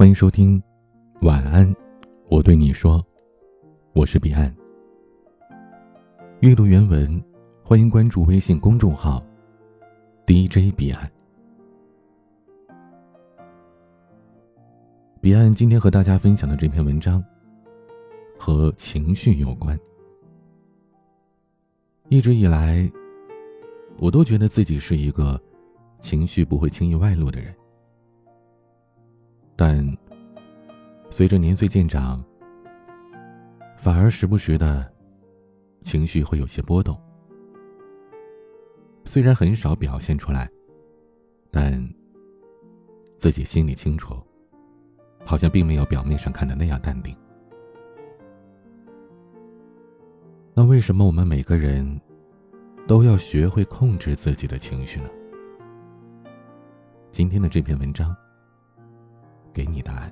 欢迎收听，晚安，我对你说，我是彼岸。阅读原文，欢迎关注微信公众号 DJ 彼岸。彼岸今天和大家分享的这篇文章和情绪有关。一直以来，我都觉得自己是一个情绪不会轻易外露的人。但随着年岁渐长，反而时不时的情绪会有些波动。虽然很少表现出来，但自己心里清楚，好像并没有表面上看的那样淡定。那为什么我们每个人都要学会控制自己的情绪呢？今天的这篇文章。给你答案。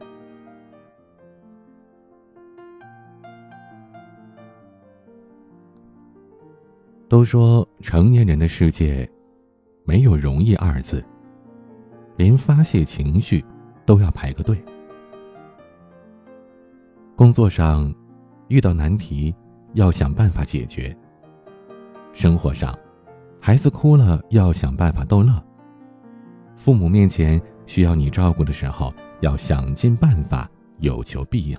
都说成年人的世界，没有容易二字，连发泄情绪都要排个队。工作上遇到难题，要想办法解决；生活上，孩子哭了要想办法逗乐；父母面前需要你照顾的时候。要想尽办法有求必应。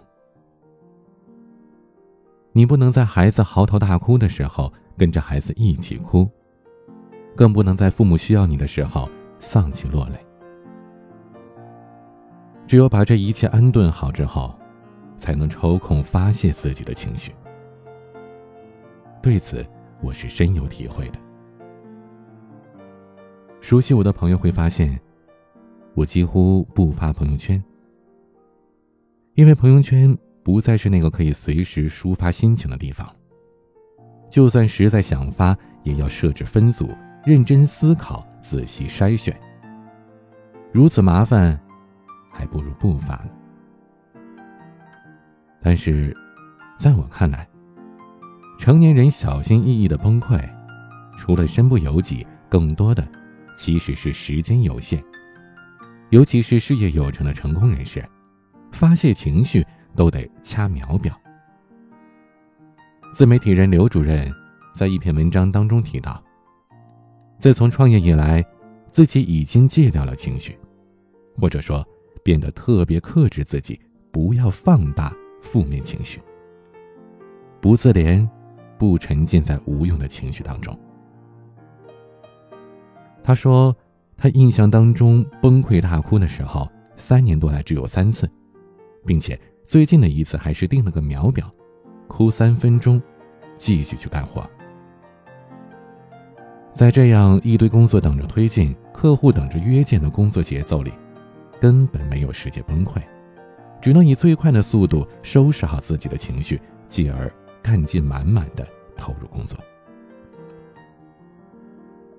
你不能在孩子嚎啕大哭的时候跟着孩子一起哭，更不能在父母需要你的时候丧气落泪。只有把这一切安顿好之后，才能抽空发泄自己的情绪。对此，我是深有体会的。熟悉我的朋友会发现。我几乎不发朋友圈，因为朋友圈不再是那个可以随时抒发心情的地方。就算实在想发，也要设置分组，认真思考，仔细筛选。如此麻烦，还不如不发呢。但是，在我看来，成年人小心翼翼的崩溃，除了身不由己，更多的其实是时间有限。尤其是事业有成的成功人士，发泄情绪都得掐秒表。自媒体人刘主任在一篇文章当中提到，自从创业以来，自己已经戒掉了情绪，或者说变得特别克制自己，不要放大负面情绪，不自怜，不沉浸在无用的情绪当中。他说。他印象当中崩溃大哭的时候，三年多来只有三次，并且最近的一次还是定了个秒表，哭三分钟，继续去干活。在这样一堆工作等着推进、客户等着约见的工作节奏里，根本没有时间崩溃，只能以最快的速度收拾好自己的情绪，继而干劲满满的投入工作。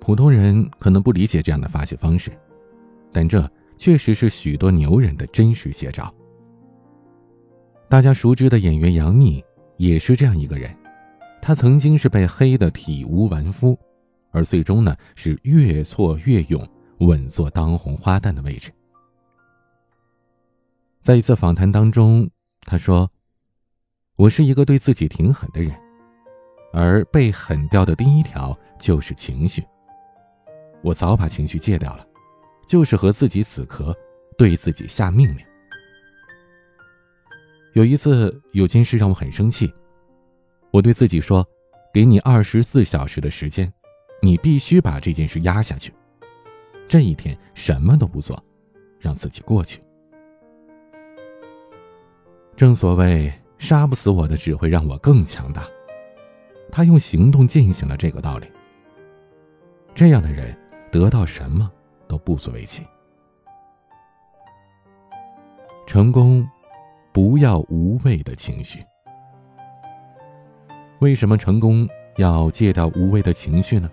普通人可能不理解这样的发泄方式，但这确实是许多牛人的真实写照。大家熟知的演员杨幂也是这样一个人，她曾经是被黑的体无完肤，而最终呢是越挫越勇，稳坐当红花旦的位置。在一次访谈当中，她说：“我是一个对自己挺狠的人，而被狠掉的第一条就是情绪。”我早把情绪戒掉了，就是和自己死磕，对自己下命令。有一次有件事让我很生气，我对自己说：“给你二十四小时的时间，你必须把这件事压下去。这一天什么都不做，让自己过去。”正所谓“杀不死我的，只会让我更强大。”他用行动践行了这个道理。这样的人。得到什么都不足为奇。成功，不要无谓的情绪。为什么成功要戒掉无谓的情绪呢？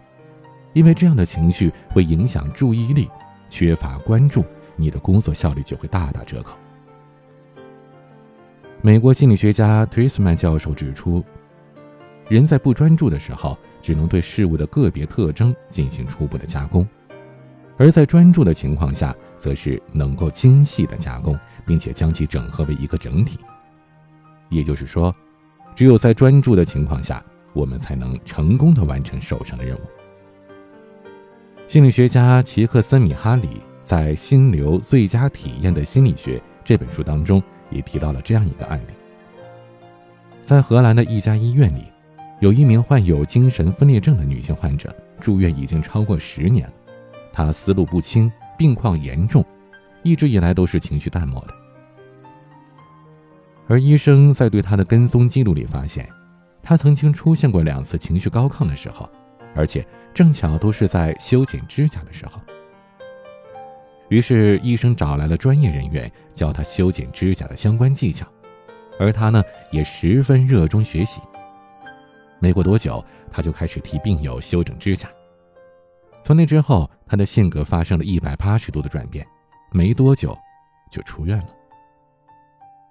因为这样的情绪会影响注意力，缺乏关注，你的工作效率就会大打折扣。美国心理学家 t r i s m a n 教授指出，人在不专注的时候。只能对事物的个别特征进行初步的加工，而在专注的情况下，则是能够精细的加工，并且将其整合为一个整体。也就是说，只有在专注的情况下，我们才能成功的完成手上的任务。心理学家齐克森米哈里在《心流最佳体验的心理学》这本书当中也提到了这样一个案例：在荷兰的一家医院里，有一名患有精神分裂症的女性患者住院已经超过十年，她思路不清，病况严重，一直以来都是情绪淡漠的。而医生在对她的跟踪记录里发现，她曾经出现过两次情绪高亢的时候，而且。正巧都是在修剪指甲的时候，于是医生找来了专业人员教他修剪指甲的相关技巧，而他呢也十分热衷学习。没过多久，他就开始替病友修整指甲。从那之后，他的性格发生了一百八十度的转变，没多久就出院了。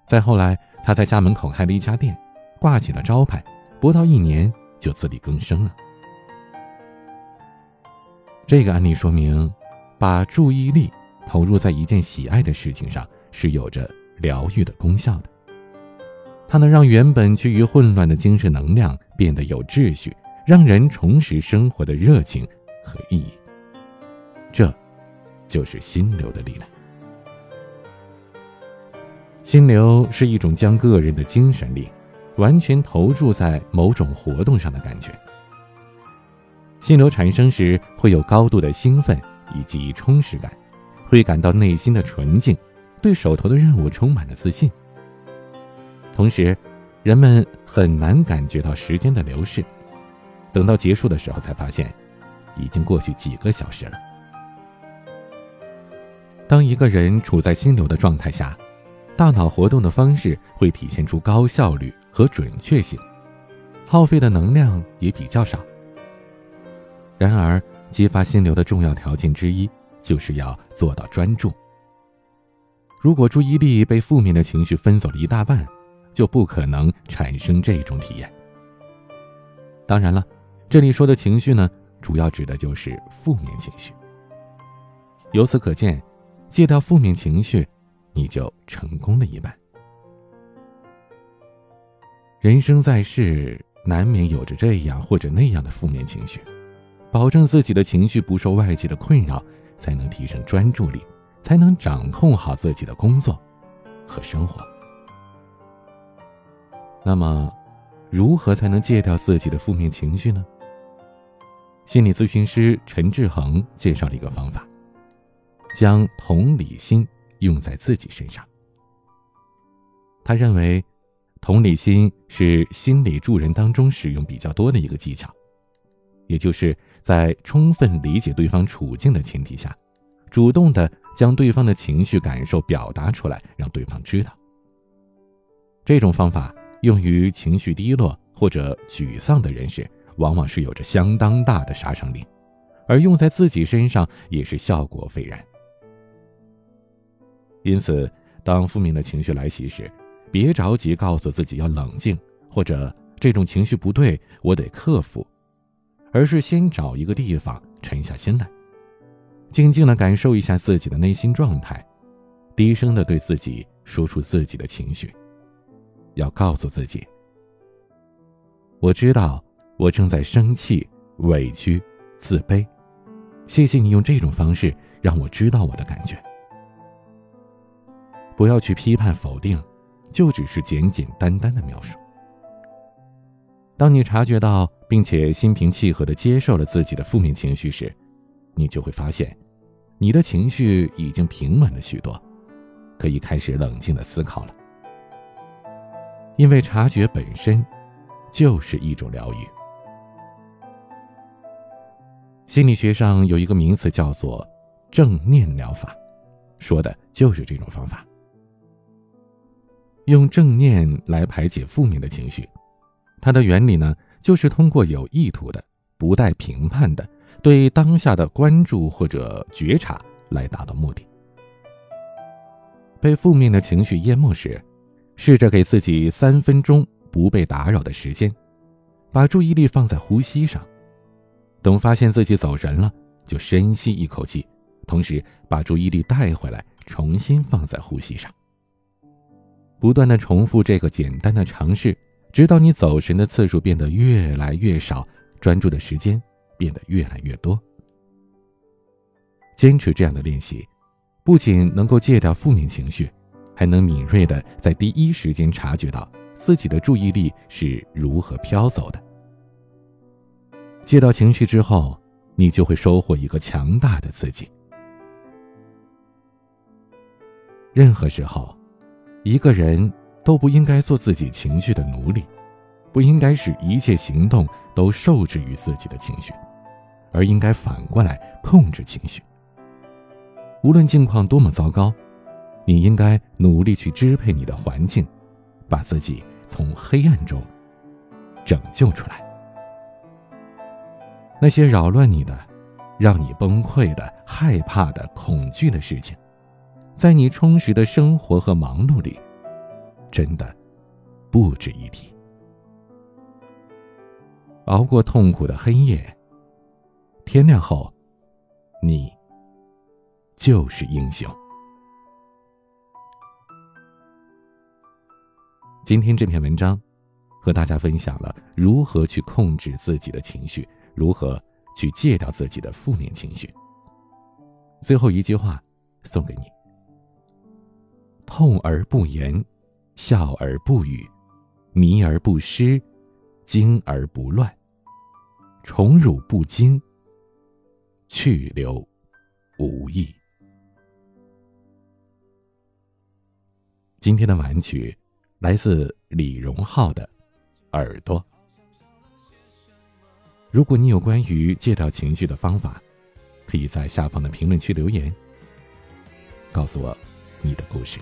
再后来，他在家门口开了一家店，挂起了招牌，不到一年就自力更生了。这个案例说明，把注意力投入在一件喜爱的事情上是有着疗愈的功效的。它能让原本趋于混乱的精神能量变得有秩序，让人重拾生活的热情和意义。这，就是心流的力量。心流是一种将个人的精神力完全投注在某种活动上的感觉。心流产生时，会有高度的兴奋以及充实感，会感到内心的纯净，对手头的任务充满了自信。同时，人们很难感觉到时间的流逝，等到结束的时候才发现，已经过去几个小时了。当一个人处在心流的状态下，大脑活动的方式会体现出高效率和准确性，耗费的能量也比较少。然而，激发心流的重要条件之一，就是要做到专注。如果注意力被负面的情绪分走了一大半，就不可能产生这种体验。当然了，这里说的情绪呢，主要指的就是负面情绪。由此可见，戒掉负面情绪，你就成功了一半。人生在世，难免有着这样或者那样的负面情绪。保证自己的情绪不受外界的困扰，才能提升专注力，才能掌控好自己的工作和生活。那么，如何才能戒掉自己的负面情绪呢？心理咨询师陈志恒介绍了一个方法：将同理心用在自己身上。他认为，同理心是心理助人当中使用比较多的一个技巧，也就是。在充分理解对方处境的前提下，主动的将对方的情绪感受表达出来，让对方知道。这种方法用于情绪低落或者沮丧的人士，往往是有着相当大的杀伤力，而用在自己身上也是效果斐然。因此，当负面的情绪来袭时，别着急告诉自己要冷静，或者这种情绪不对，我得克服。而是先找一个地方沉下心来，静静的感受一下自己的内心状态，低声的对自己说出自己的情绪，要告诉自己：“我知道我正在生气、委屈、自卑，谢谢你用这种方式让我知道我的感觉。”不要去批判否定，就只是简简单单的描述。当你察觉到并且心平气和地接受了自己的负面情绪时，你就会发现，你的情绪已经平稳了许多，可以开始冷静地思考了。因为察觉本身，就是一种疗愈。心理学上有一个名词叫做“正念疗法”，说的就是这种方法，用正念来排解负面的情绪。它的原理呢，就是通过有意图的、不带评判的对当下的关注或者觉察来达到目的。被负面的情绪淹没时，试着给自己三分钟不被打扰的时间，把注意力放在呼吸上。等发现自己走神了，就深吸一口气，同时把注意力带回来，重新放在呼吸上，不断的重复这个简单的尝试，直到你走神的次数变得越来越少，专注的时间变得越来越多。坚持这样的练习，不仅能够戒掉负面情绪，还能敏锐的在第一时间察觉到自己的注意力是如何飘走的。接到情绪之后，你就会收获一个强大的自己。任何时候。一个人都不应该做自己情绪的奴隶，不应该使一切行动都受制于自己的情绪，而应该反过来控制情绪。无论境况多么糟糕，你应该努力去支配你的环境，把自己从黑暗中拯救出来。那些扰乱你的、让你崩溃的、害怕的、恐惧的事情。在你充实的生活和忙碌里，真的不值一提。熬过痛苦的黑夜，天亮后，你就是英雄。今天这篇文章和大家分享了如何去控制自己的情绪，如何去戒掉自己的负面情绪。最后一句话送给你。痛而不言，笑而不语，迷而不失，惊而不乱，宠辱不惊，去留无意。今天的晚曲来自李荣浩的《耳朵》。如果你有关于戒掉情绪的方法，可以在下方的评论区留言，告诉我你的故事。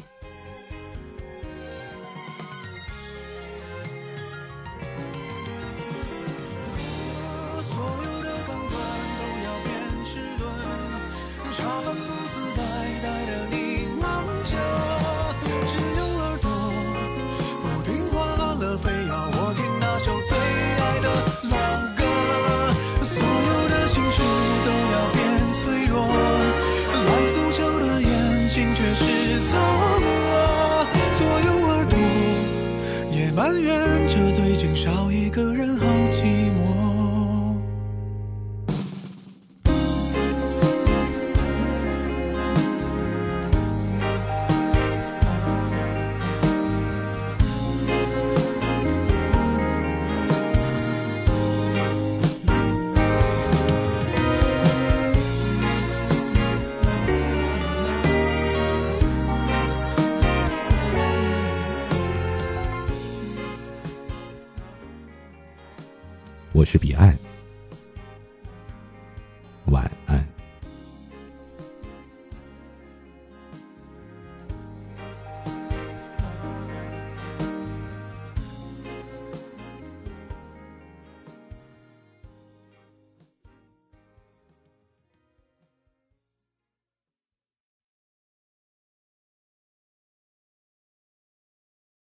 是彼岸。